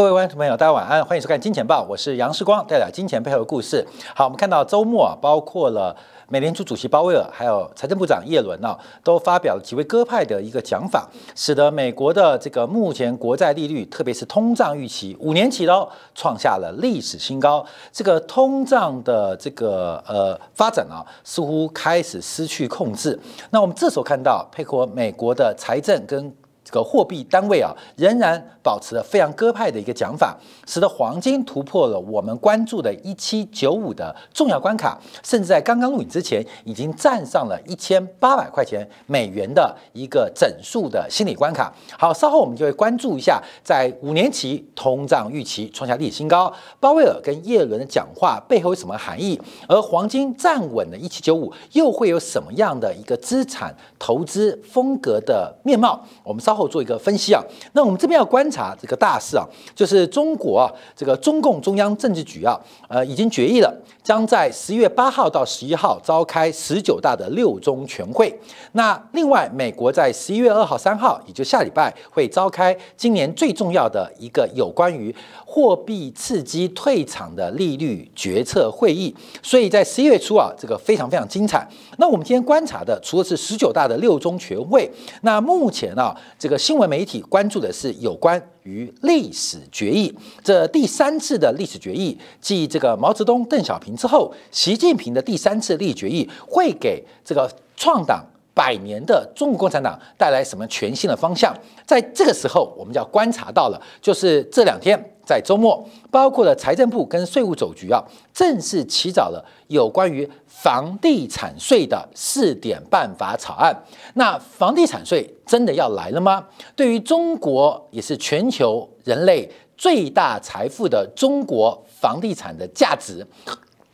各位观众朋友，大家晚安，欢迎收看《金钱报》，我是杨世光，带来金钱背后的故事。好，我们看到周末啊，包括了美联储主席鲍威尔，还有财政部长耶伦啊，都发表了几位鸽派的一个讲法，使得美国的这个目前国债利率，特别是通胀预期，五年期喽，创下了历史新高。这个通胀的这个呃发展啊，似乎开始失去控制。那我们这时候看到，配合美国的财政跟个货币单位啊，仍然保持了非常鸽派的一个讲法，使得黄金突破了我们关注的一七九五的重要关卡，甚至在刚刚录影之前，已经站上了一千八百块钱美元的一个整数的心理关卡。好，稍后我们就会关注一下，在五年期通胀预期创下历史新高，鲍威尔跟耶伦的讲话背后有什么含义？而黄金站稳了一七九五，又会有什么样的一个资产投资风格的面貌？我们稍后。后做一个分析啊，那我们这边要观察这个大事啊，就是中国啊，这个中共中央政治局啊，呃，已经决议了，将在十一月八号到十一号召开十九大的六中全会。那另外，美国在十一月二号、三号，也就下礼拜会召开今年最重要的一个有关于货币刺激退场的利率决策会议。所以在十一月初啊，这个非常非常精彩。那我们今天观察的，除了是十九大的六中全会，那目前啊，这个新闻媒体关注的是有关于历史决议，这第三次的历史决议，继这个毛泽东、邓小平之后，习近平的第三次历史决议会给这个创党百年的中国共产党带来什么全新的方向？在这个时候，我们就要观察到了，就是这两天。在周末，包括了财政部跟税务总局啊，正式起草了有关于房地产税的试点办法草案。那房地产税真的要来了吗？对于中国，也是全球人类最大财富的中国房地产的价值。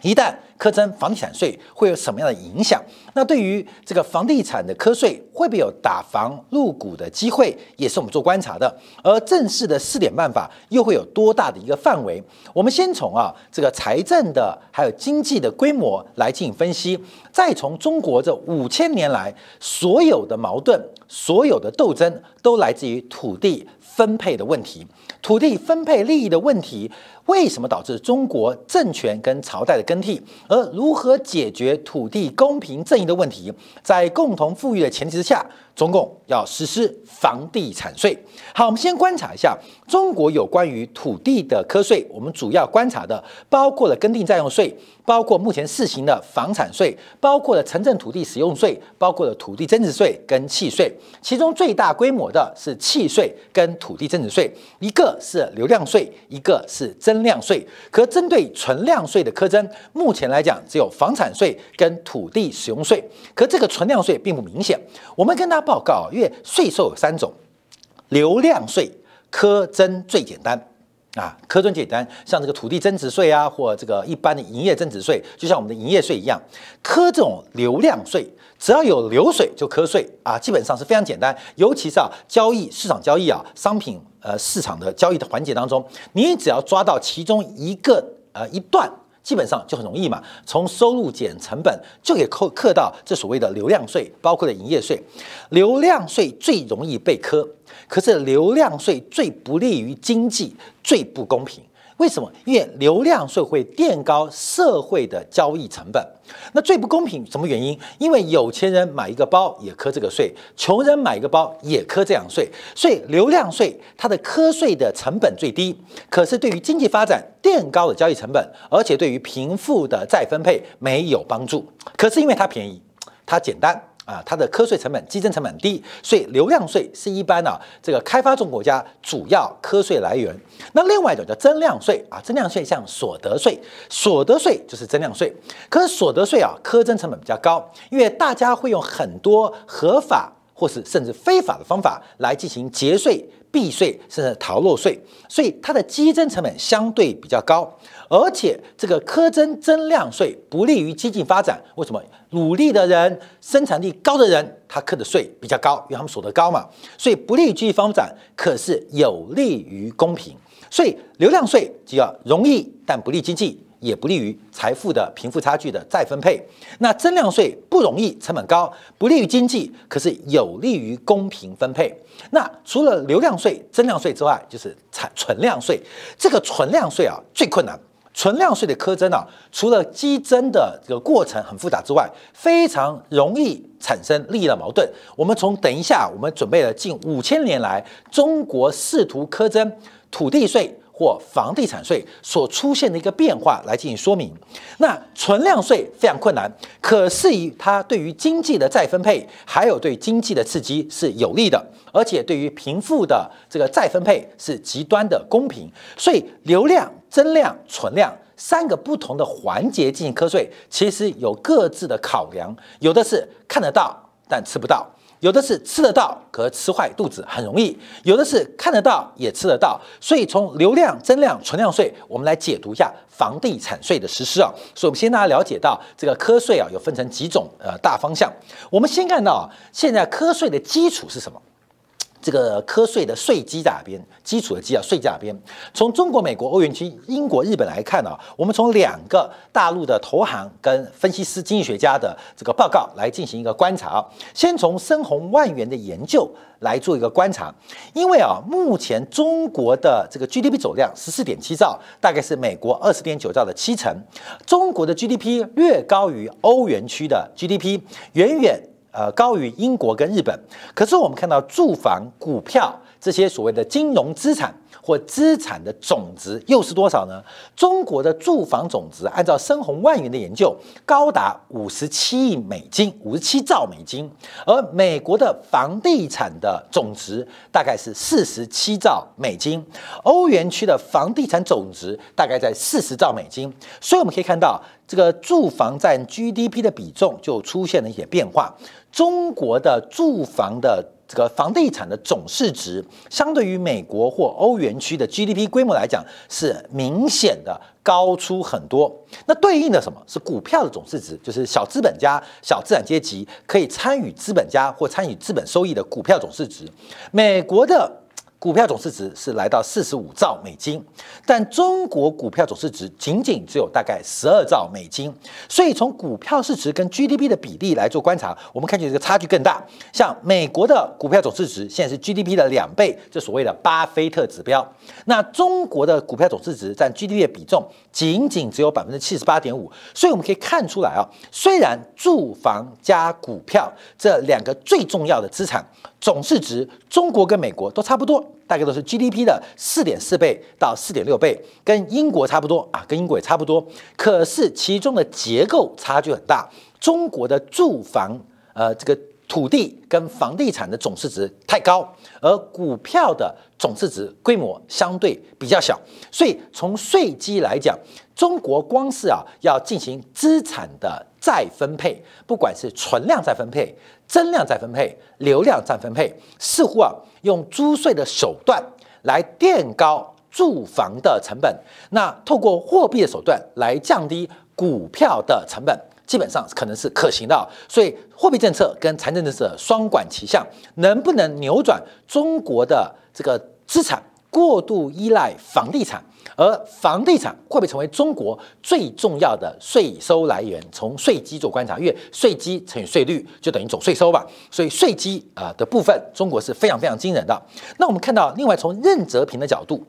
一旦课征房地产税，会有什么样的影响？那对于这个房地产的课税，会不会有打房入股的机会，也是我们做观察的。而正式的试点办法又会有多大的一个范围？我们先从啊这个财政的还有经济的规模来进行分析，再从中国这五千年来所有的矛盾、所有的斗争，都来自于土地分配的问题。土地分配利益的问题，为什么导致中国政权跟朝代的更替？而如何解决土地公平正义的问题？在共同富裕的前提之下，中共要实施房地产税。好，我们先观察一下中国有关于土地的科税。我们主要观察的包括了耕地占用税。包括目前试行的房产税，包括了城镇土地使用税，包括了土地增值税跟契税。其中最大规模的是契税跟土地增值税，一个是流量税，一个是增量税。可针对存量税的苛征，目前来讲只有房产税跟土地使用税。可这个存量税并不明显。我们跟大家报告，因为税收有三种，流量税苛征最简单。啊，苛征简单，像这个土地增值税啊，或这个一般的营业增值税，就像我们的营业税一样，苛这种流量税，只要有流水就瞌税啊，基本上是非常简单。尤其是啊，交易市场交易啊，商品呃市场的交易的环节当中，你只要抓到其中一个呃一段，基本上就很容易嘛，从收入减成本就可以扣课到这所谓的流量税，包括了营业税。流量税最容易被磕。可是流量税最不利于经济，最不公平。为什么？因为流量税会垫高社会的交易成本。那最不公平什么原因？因为有钱人买一个包也磕这个税，穷人买一个包也磕这样税。所以流量税它的磕税的成本最低，可是对于经济发展垫高了交易成本，而且对于贫富的再分配没有帮助。可是因为它便宜，它简单。啊，它的科税成本、基征成本低，所以流量税是一般呢这个开发中国家主要科税来源。那另外一种叫增量税啊，增量税像所得税，所得税就是增量税。可是所得税啊，科征成本比较高，因为大家会用很多合法或是甚至非法的方法来进行节税。避税甚至逃漏税，所以它的基征成本相对比较高，而且这个苛征增量税不利于经济发展。为什么？努力的人、生产力高的人，他课的税比较高，因为他们所得高嘛，所以不利于经济发展，可是有利于公平。所以流量税就要容易但不利经济。也不利于财富的贫富差距的再分配。那增量税不容易，成本高，不利于经济，可是有利于公平分配。那除了流量税、增量税之外，就是产存量税。这个存量税啊，最困难。存量税的苛征啊，除了激增的这个过程很复杂之外，非常容易产生利益的矛盾。我们从等一下，我们准备了近五千年来中国试图苛征土地税。或房地产税所出现的一个变化来进行说明。那存量税非常困难，可是于它对于经济的再分配，还有对经济的刺激是有利的，而且对于贫富的这个再分配是极端的公平。所以流量、增量、存量三个不同的环节进行课税，其实有各自的考量，有的是看得到但吃不到。有的是吃得到，可吃坏肚子很容易；有的是看得到也吃得到。所以从流量、增量、存量税，我们来解读一下房地产税的实施啊。所以，我们先大家了解到这个科税啊，有分成几种呃大方向。我们先看到，现在科税的基础是什么？这个科税的税基在哪边？基础的基啊，税在哪边？从中国、美国、欧元区、英国、日本来看呢，我们从两个大陆的投行跟分析师、经济学家的这个报告来进行一个观察。先从深宏万元的研究来做一个观察，因为啊，目前中国的这个 GDP 总量十四点七兆，大概是美国二十点九兆的七成。中国的 GDP 略高于欧元区的 GDP，远远。呃，高于英国跟日本，可是我们看到住房、股票这些所谓的金融资产或资产的总值又是多少呢？中国的住房总值按照深宏万元的研究，高达五十七亿美金，五十七兆美金，而美国的房地产的总值大概是四十七兆美金，欧元区的房地产总值大概在四十兆美金，所以我们可以看到。这个住房占 GDP 的比重就出现了一些变化。中国的住房的这个房地产的总市值，相对于美国或欧元区的 GDP 规模来讲，是明显的高出很多。那对应的什么是股票的总市值？就是小资本家、小资产阶级可以参与资本家或参与资本收益的股票总市值。美国的。股票总市值是来到四十五兆美金，但中国股票总市值仅仅只有大概十二兆美金，所以从股票市值跟 GDP 的比例来做观察，我们看见这个差距更大。像美国的股票总市值现在是 GDP 的两倍，这所谓的巴菲特指标。那中国的股票总市值占 GDP 的比重仅仅只有百分之七十八点五，所以我们可以看出来啊，虽然住房加股票这两个最重要的资产。总市值，中国跟美国都差不多，大概都是 GDP 的四点四倍到四点六倍，跟英国差不多啊，跟英国也差不多。可是其中的结构差距很大，中国的住房，呃，这个土地跟房地产的总市值太高，而股票的总市值规模相对比较小，所以从税基来讲，中国光是啊要进行资产的再分配，不管是存量再分配。增量再分配，流量再分配，似乎啊用租税的手段来垫高住房的成本，那透过货币的手段来降低股票的成本，基本上可能是可行的。所以货币政策跟财政政策双管齐下，能不能扭转中国的这个资产过度依赖房地产？而房地产会不会成为中国最重要的税收来源？从税基做观察，因为税基乘以税率就等于总税收吧。所以税基啊的部分，中国是非常非常惊人的。那我们看到，另外从任泽平的角度，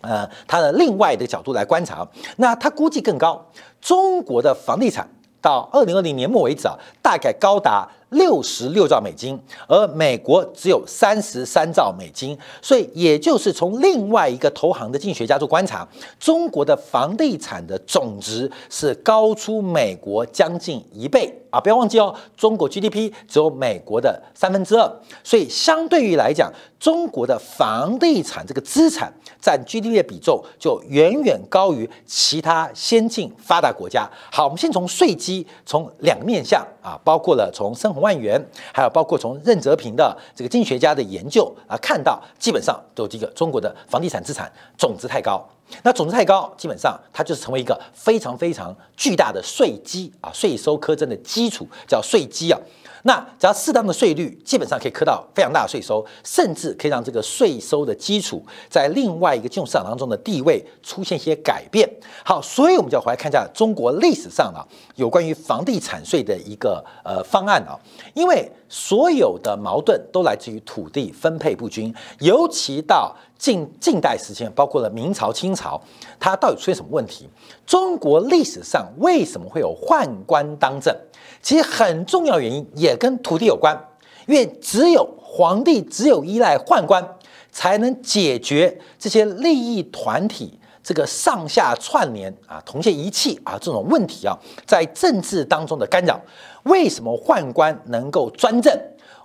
呃，他的另外的角度来观察，那他估计更高，中国的房地产到二零二零年末为止啊，大概高达。六十六兆美金，而美国只有三十三兆美金，所以也就是从另外一个投行的经济学家做观察，中国的房地产的总值是高出美国将近一倍啊！不要忘记哦，中国 GDP 只有美国的三分之二，所以相对于来讲，中国的房地产这个资产占 GDP 的比重就远远高于其他先进发达国家。好，我们先从税基，从两面向啊，包括了从生活。万元，还有包括从任泽平的这个经济学家的研究啊，看到基本上都这个中国的房地产资产总值太高，那总值太高，基本上它就是成为一个非常非常巨大的税基啊，税收苛征的基础叫税基啊。那只要适当的税率，基本上可以磕到非常大的税收，甚至可以让这个税收的基础在另外一个金融市场当中的地位出现一些改变。好，所以我们就要回来看一下中国历史上啊有关于房地产税的一个呃方案啊，因为所有的矛盾都来自于土地分配不均，尤其到近近代时期，包括了明朝、清朝，它到底出现什么问题？中国历史上为什么会有宦官当政？其实很重要原因也跟土地有关，因为只有皇帝只有依赖宦官，才能解决这些利益团体这个上下串联啊、同械一气啊这种问题啊，在政治当中的干扰。为什么宦官能够专政？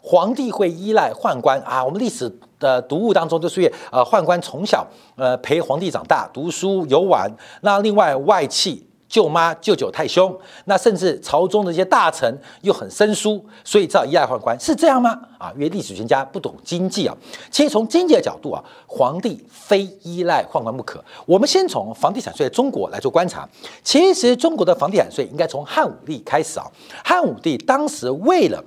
皇帝会依赖宦官啊？我们历史的读物当中就是呃，宦官从小呃陪皇帝长大，读书游玩。那另外外戚。舅妈、舅舅太凶，那甚至朝中的一些大臣又很生疏，所以只好依赖宦官，是这样吗？啊，因为历史学家不懂经济啊。其实从经济的角度啊，皇帝非依赖宦官不可。我们先从房地产税中国来做观察。其实中国的房地产税应该从汉武帝开始啊。汉武帝当时为了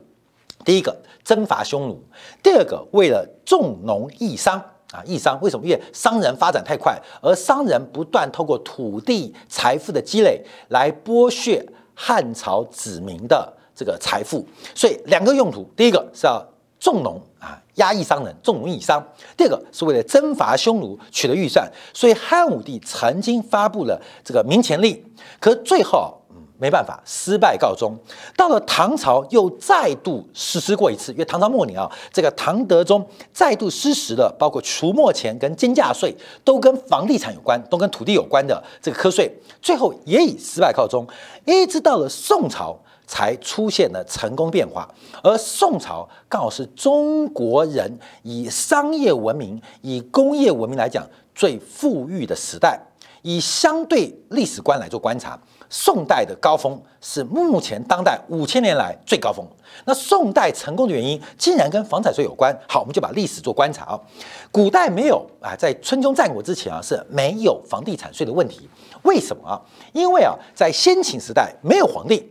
第一个征伐匈奴，第二个为了重农抑商。啊，义商为什么？因为商人发展太快，而商人不断透过土地财富的积累来剥削汉朝子民的这个财富，所以两个用途：第一个是要重农啊，压抑商人，重农抑商；第二个是为了征伐匈奴取得预算。所以汉武帝曾经发布了这个民前令，可最后。没办法，失败告终。到了唐朝，又再度实施过一次，因为唐朝末年啊，这个唐德宗再度实施了，包括除没钱跟金价税，都跟房地产有关，都跟土地有关的这个科税，最后也以失败告终。一直到了宋朝，才出现了成功变化。而宋朝刚好是中国人以商业文明、以工业文明来讲最富裕的时代。以相对历史观来做观察。宋代的高峰是目前当代五千年来最高峰。那宋代成功的原因，竟然跟房产税有关。好，我们就把历史做观察啊。古代没有啊，在春秋战国之前啊，是没有房地产税的问题。为什么啊？因为啊，在先秦时代没有皇帝，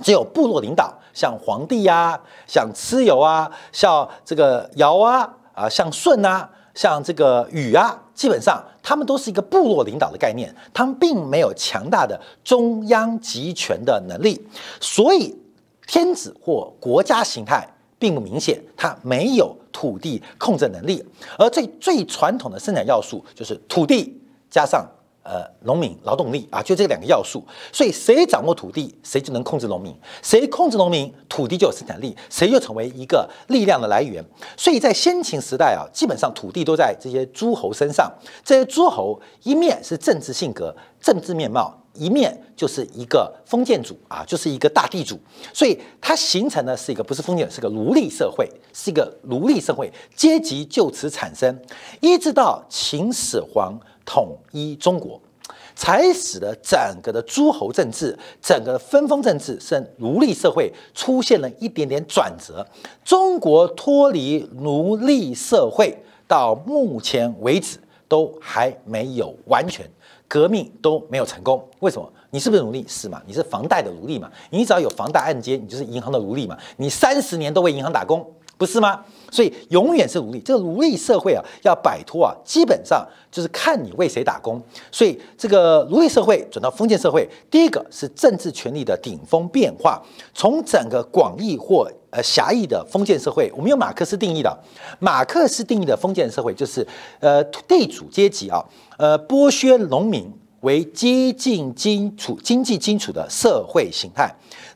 只有部落领导，像皇帝呀，像蚩尤啊，像这个尧啊，啊，像舜啊。像这个禹啊，基本上他们都是一个部落领导的概念，他们并没有强大的中央集权的能力，所以天子或国家形态并不明显，他没有土地控制能力，而最最传统的生产要素就是土地加上。呃，农民劳动力啊，就这两个要素，所以谁掌握土地，谁就能控制农民；谁控制农民，土地就有生产力，谁就成为一个力量的来源。所以在先秦时代啊，基本上土地都在这些诸侯身上。这些诸侯一面是政治性格、政治面貌，一面就是一个封建主啊，就是一个大地主。所以它形成的是一个不是封建，是个奴隶社会，是一个奴隶社会，阶级就此产生，一直到秦始皇。统一中国，才使得整个的诸侯政治、整个的分封政治是奴隶社会出现了一点点转折。中国脱离奴隶社会到目前为止都还没有完全革命都没有成功。为什么？你是不是奴隶？是嘛？你是房贷的奴隶嘛？你只要有房贷按揭，你就是银行的奴隶嘛？你三十年都为银行打工，不是吗？所以永远是奴隶，这个奴隶社会啊，要摆脱啊，基本上就是看你为谁打工。所以这个奴隶社会转到封建社会，第一个是政治权力的顶峰变化。从整个广义或呃狭义的封建社会，我们用马克思定义的，马克思定义的封建社会就是呃地主阶级啊，呃剥削农民为接近基础经济基础的社会形态，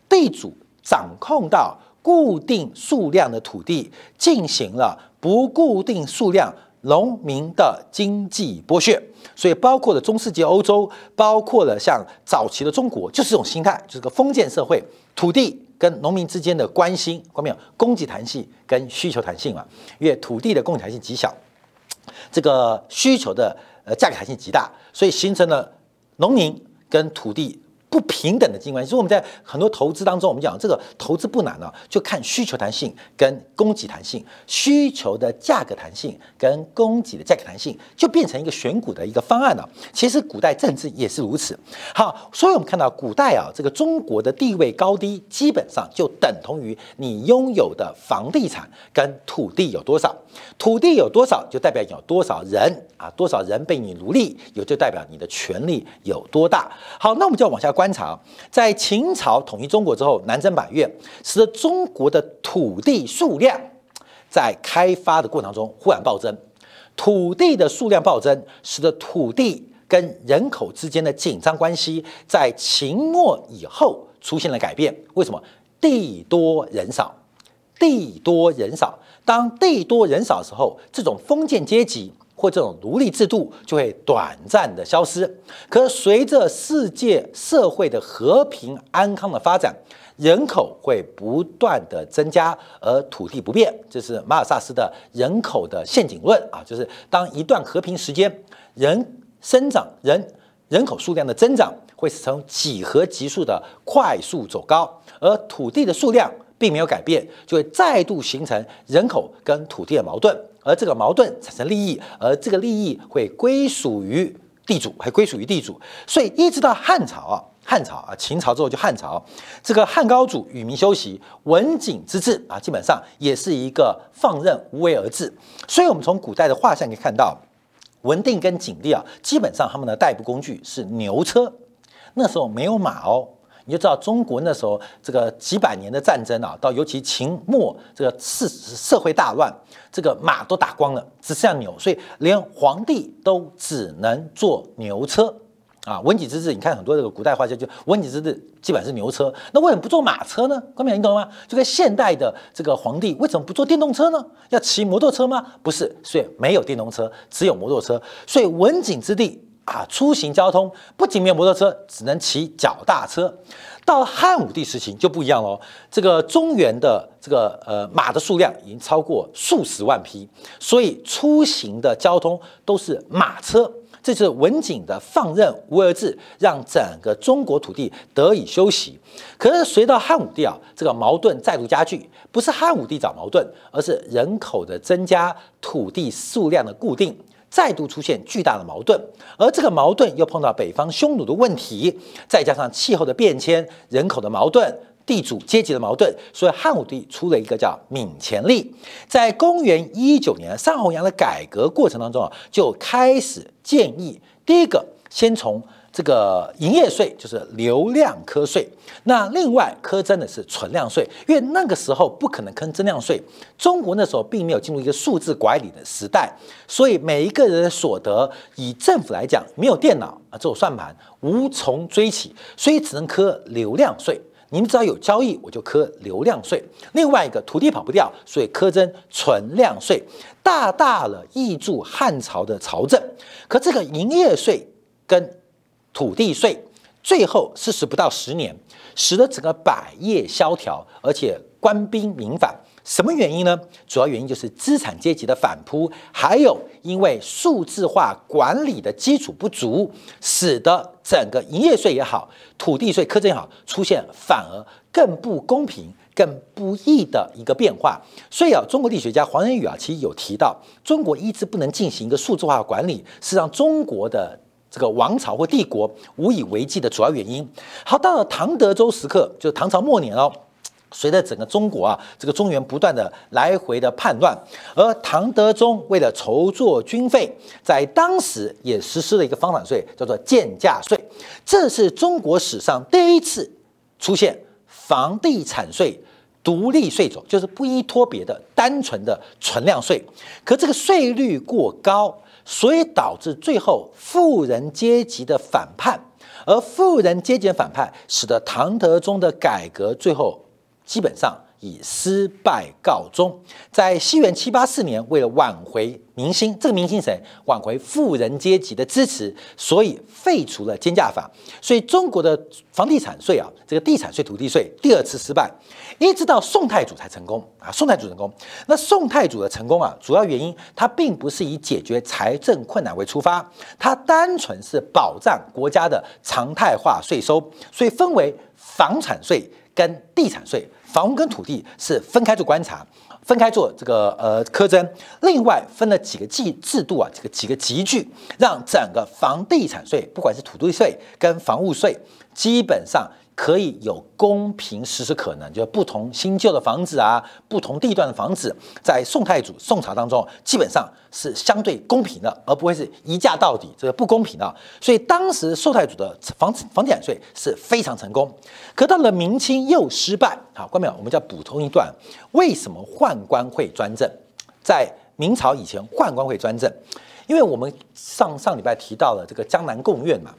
地主掌控到。固定数量的土地进行了不固定数量农民的经济剥削，所以包括了中世纪欧洲，包括了像早期的中国，就是这种心态，就是个封建社会，土地跟农民之间的关心，关没有供给弹性跟需求弹性嘛？因为土地的供给弹性极小，这个需求的呃价格弹性极大，所以形成了农民跟土地。不平等的经济关系。所以我们在很多投资当中，我们讲这个投资不难啊，就看需求弹性跟供给弹性，需求的价格弹性跟供给的价格弹性，就变成一个选股的一个方案了。其实古代政治也是如此。好，所以我们看到古代啊，这个中国的地位高低，基本上就等同于你拥有的房地产跟土地有多少，土地有多少，就代表有多少人啊，多少人被你奴隶，有就代表你的权力有多大。好，那我们就要往下观察，在秦朝统一中国之后，南征百越，使得中国的土地数量在开发的过程中忽然暴增，土地的数量暴增，使得土地跟人口之间的紧张关系在秦末以后出现了改变。为什么？地多人少，地多人少。当地多人少的时候，这种封建阶级或这种奴隶制度就会短暂的消失。可随着世界社会的和平安康的发展，人口会不断的增加，而土地不变。这是马尔萨斯的人口的陷阱论啊，就是当一段和平时间，人生长人人口数量的增长会呈几何级数的快速走高，而土地的数量。并没有改变，就会再度形成人口跟土地的矛盾，而这个矛盾产生利益，而这个利益会归属于地主，还归属于地主。所以一直到汉朝啊，汉朝啊，秦朝之后就汉朝，这个汉高祖与民休息，文景之治啊，基本上也是一个放任无为而治。所以，我们从古代的画像可以看到，文定跟景帝啊，基本上他们的代步工具是牛车，那时候没有马哦。你就知道中国那时候这个几百年的战争啊，到尤其秦末这个社社会大乱，这个马都打光了，只剩下牛，所以连皇帝都只能坐牛车啊。文景之治，你看很多这个古代画家就文景之治基本是牛车，那为什么不坐马车呢？关明你懂吗？就跟现代的这个皇帝为什么不坐电动车呢？要骑摩托车吗？不是，所以没有电动车，只有摩托车。所以文景之地。啊，出行交通不仅没有摩托车，只能骑脚踏车。到汉武帝时期就不一样喽，这个中原的这个呃马的数量已经超过数十万匹，所以出行的交通都是马车。这是文景的放任无为而治，让整个中国土地得以休息。可是随到汉武帝啊，这个矛盾再度加剧，不是汉武帝找矛盾，而是人口的增加，土地数量的固定。再度出现巨大的矛盾，而这个矛盾又碰到北方匈奴的问题，再加上气候的变迁、人口的矛盾、地主阶级的矛盾，所以汉武帝出了一个叫闵前例。在公元一九年上弘羊的改革过程当中啊，就开始建议第一个先从。这个营业税就是流量课税，那另外科征的是存量税，因为那个时候不可能坑增量税。中国那时候并没有进入一个数字管理的时代，所以每一个人的所得，以政府来讲，没有电脑啊，只有算盘，无从追起，所以只能科流量税。你们只要有交易，我就科流量税。另外一个土地跑不掉，所以科征存量税，大大了挹注汉朝的朝政。可这个营业税跟土地税最后四十不到十年，使得整个百业萧条，而且官兵民反。什么原因呢？主要原因就是资产阶级的反扑，还有因为数字化管理的基础不足，使得整个营业税也好，土地税苛征也好，出现反而更不公平、更不义的一个变化。所以啊，中国历史学家黄仁宇啊，其实有提到，中国一直不能进行一个数字化管理，是让中国的。这个王朝或帝国无以为继的主要原因。好，到了唐德宗时刻，就是唐朝末年哦。随着整个中国啊，这个中原不断的来回的叛乱，而唐德宗为了筹措军费，在当时也实施了一个方法税，叫做贱价税。这是中国史上第一次出现房地产税独立税种，就是不依托别的单纯的存量税。可这个税率过高。所以导致最后富人阶级的反叛，而富人阶级反叛，使得唐德宗的改革最后基本上以失败告终。在西元七八四年，为了挽回民心，这个民心谁？挽回富人阶级的支持，所以废除了监价法。所以中国的房地产税啊，这个地产税、土地税第二次失败，一直到宋太祖才成功啊。宋太祖成功，那宋太祖的成功啊，主要原因他并不是以解决财政困难为出发，他单纯是保障国家的常态化税收，所以分为房产税跟地产税。房屋跟土地是分开做观察，分开做这个呃苛征，另外分了几个制制度啊，这个几个集聚，让整个房地产税，不管是土地税跟房屋税，基本上。可以有公平实施可能，就不同新旧的房子啊，不同地段的房子，在宋太祖宋朝当中，基本上是相对公平的，而不会是一价到底，这个不公平的。所以当时宋太祖的房房地产税是非常成功。可到了明清又失败。好，关淼，我们再补充一段，为什么宦官会专政？在明朝以前，宦官会专政，因为我们上上礼拜提到了这个江南贡院嘛。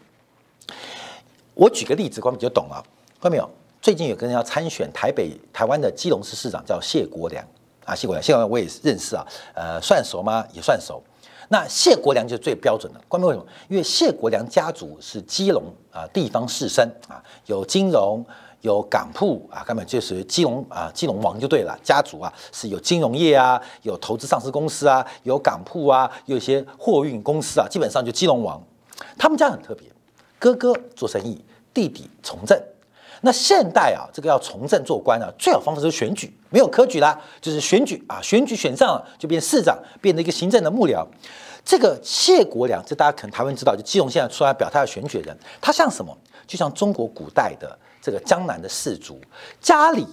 我举个例子，光你就懂了。看到没有？最近有个人要参选台北、台湾的基隆市市长，叫谢国良啊。谢国良，谢国良我也认识啊。呃，算熟吗？也算熟。那谢国良就是最标准的。关键为什么？因为谢国良家族是基隆啊地方士绅啊，有金融、有港铺啊，根本就是基隆啊基隆王就对了。家族啊是有金融业啊，有投资上市公司啊，有港铺啊，有一些货运公司啊，基本上就基隆王。他们家很特别。哥哥做生意，弟弟从政。那现代啊，这个要从政做官啊，最好方法是选举，没有科举啦，就是选举啊，选举选上了就变市长，变成一个行政的幕僚。这个谢国良，这大家可能台湾知道，就基隆现在出来表态要选举人，他像什么？就像中国古代的这个江南的士族，家里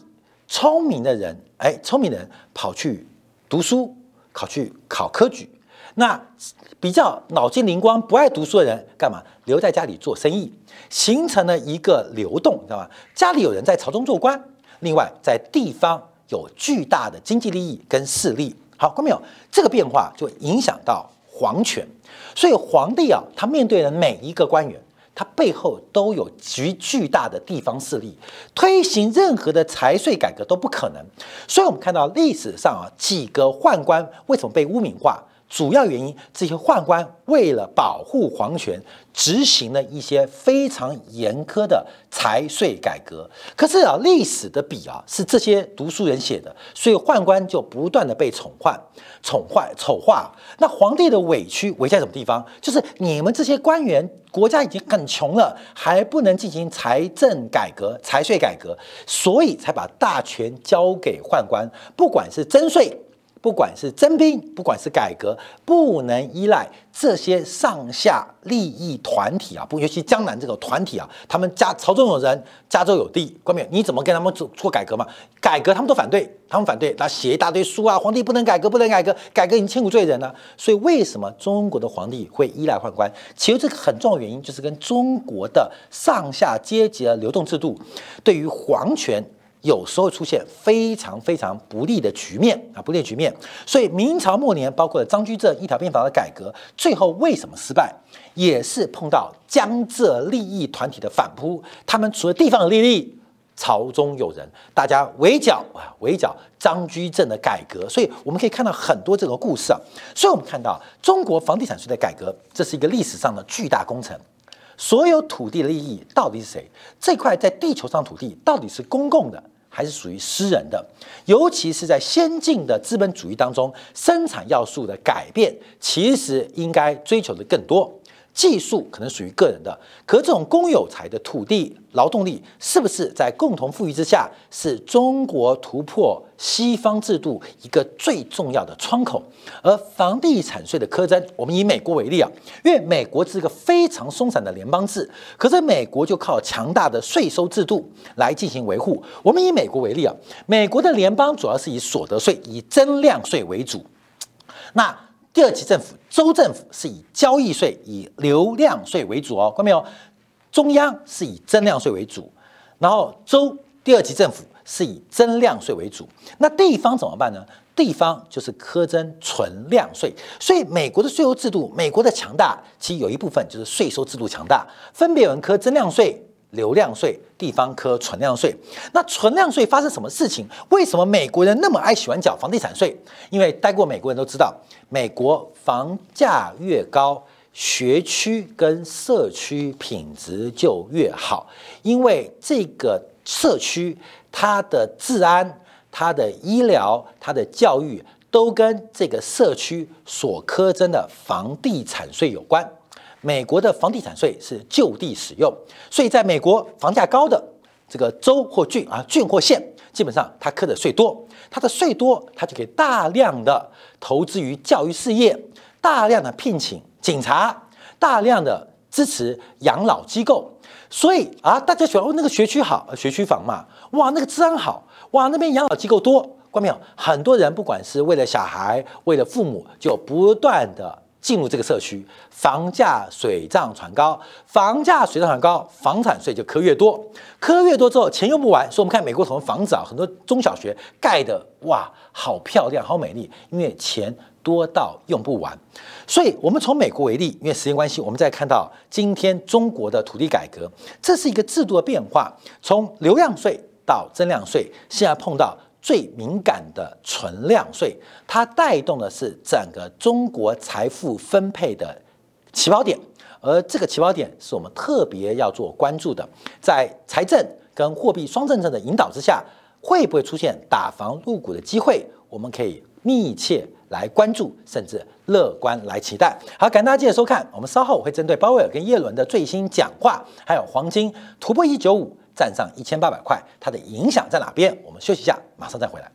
聪明的人，哎，聪明的人跑去读书，考去考科举。那比较脑筋灵光、不爱读书的人干嘛？留在家里做生意，形成了一个流动，知道吗？家里有人在朝中做官，另外在地方有巨大的经济利益跟势力。好，看到没有？这个变化就影响到皇权，所以皇帝啊，他面对的每一个官员，他背后都有极巨大的地方势力，推行任何的财税改革都不可能。所以我们看到历史上啊，几个宦官为什么被污名化？主要原因，这些宦官为了保护皇权，执行了一些非常严苛的财税改革。可是啊，历史的笔啊是这些读书人写的，所以宦官就不断的被宠坏、宠坏、丑化。那皇帝的委屈委在什么地方？就是你们这些官员，国家已经很穷了，还不能进行财政改革、财税改革，所以才把大权交给宦官，不管是征税。不管是征兵，不管是改革，不能依赖这些上下利益团体啊，不，尤其江南这个团体啊，他们家朝中有人，加州有地，关键你怎么跟他们做做改革嘛？改革他们都反对，他们反对，他写一大堆书啊，皇帝不能改革，不能改革，改革已经千古罪人了。所以为什么中国的皇帝会依赖宦官？其实这个很重要原因就是跟中国的上下阶级的流动制度对于皇权。有时候出现非常非常不利的局面啊，不利局面。所以明朝末年，包括了张居正一条变法的改革，最后为什么失败，也是碰到江浙利益团体的反扑。他们除了地方的利益，朝中有人，大家围剿啊，围剿张居正的改革。所以我们可以看到很多这个故事啊。所以我们看到中国房地产税的改革，这是一个历史上的巨大工程。所有土地的利益到底是谁？这块在地球上土地到底是公共的？还是属于私人的，尤其是在先进的资本主义当中，生产要素的改变其实应该追求的更多。技术可能属于个人的，可这种公有财的土地劳动力，是不是在共同富裕之下，是中国突破西方制度一个最重要的窗口？而房地产税的苛征，我们以美国为例啊，因为美国是一个非常松散的联邦制，可是美国就靠强大的税收制度来进行维护。我们以美国为例啊，美国的联邦主要是以所得税、以增量税为主，那。第二级政府，州政府是以交易税、以流量税为主哦，看到没有？中央是以增量税为主，然后州第二级政府是以增量税为主。那地方怎么办呢？地方就是苛征存量税。所以美国的税收制度，美国的强大，其实有一部分就是税收制度强大，分别有人苛增量税、流量税、地方科存量税。那存量税发生什么事情？为什么美国人那么爱喜欢缴房地产税？因为待过美国人都知道，美国房价越高，学区跟社区品质就越好，因为这个社区它的治安、它的医疗、它的教育都跟这个社区所苛征的房地产税有关。美国的房地产税是就地使用，所以在美国房价高的这个州或郡啊，郡或县，基本上它课的税多，它的税多，它就可以大量的投资于教育事业，大量的聘请警察，大量的支持养老机构，所以啊，大家喜欢哦，那个学区好，学区房嘛，哇，那个治安好，哇，那边养老机构多，关没有？很多人不管是为了小孩，为了父母，就不断的。进入这个社区，房价水涨船高，房价水涨船高，房产税就科越多，科越多之后钱用不完，所以我们看美国很多房子啊，很多中小学盖的哇，好漂亮，好美丽，因为钱多到用不完。所以我们从美国为例，因为时间关系，我们再看到今天中国的土地改革，这是一个制度的变化，从流量税到增量税，现在碰到。最敏感的存量税，它带动的是整个中国财富分配的起跑点，而这个起跑点是我们特别要做关注的。在财政跟货币双政策的引导之下，会不会出现打房入股的机会？我们可以密切来关注，甚至乐观来期待。好，感谢大家继续收看，我们稍后会针对鲍威尔跟耶伦的最新讲话，还有黄金突破一九五。站上一千八百块，它的影响在哪边？我们休息一下，马上再回来。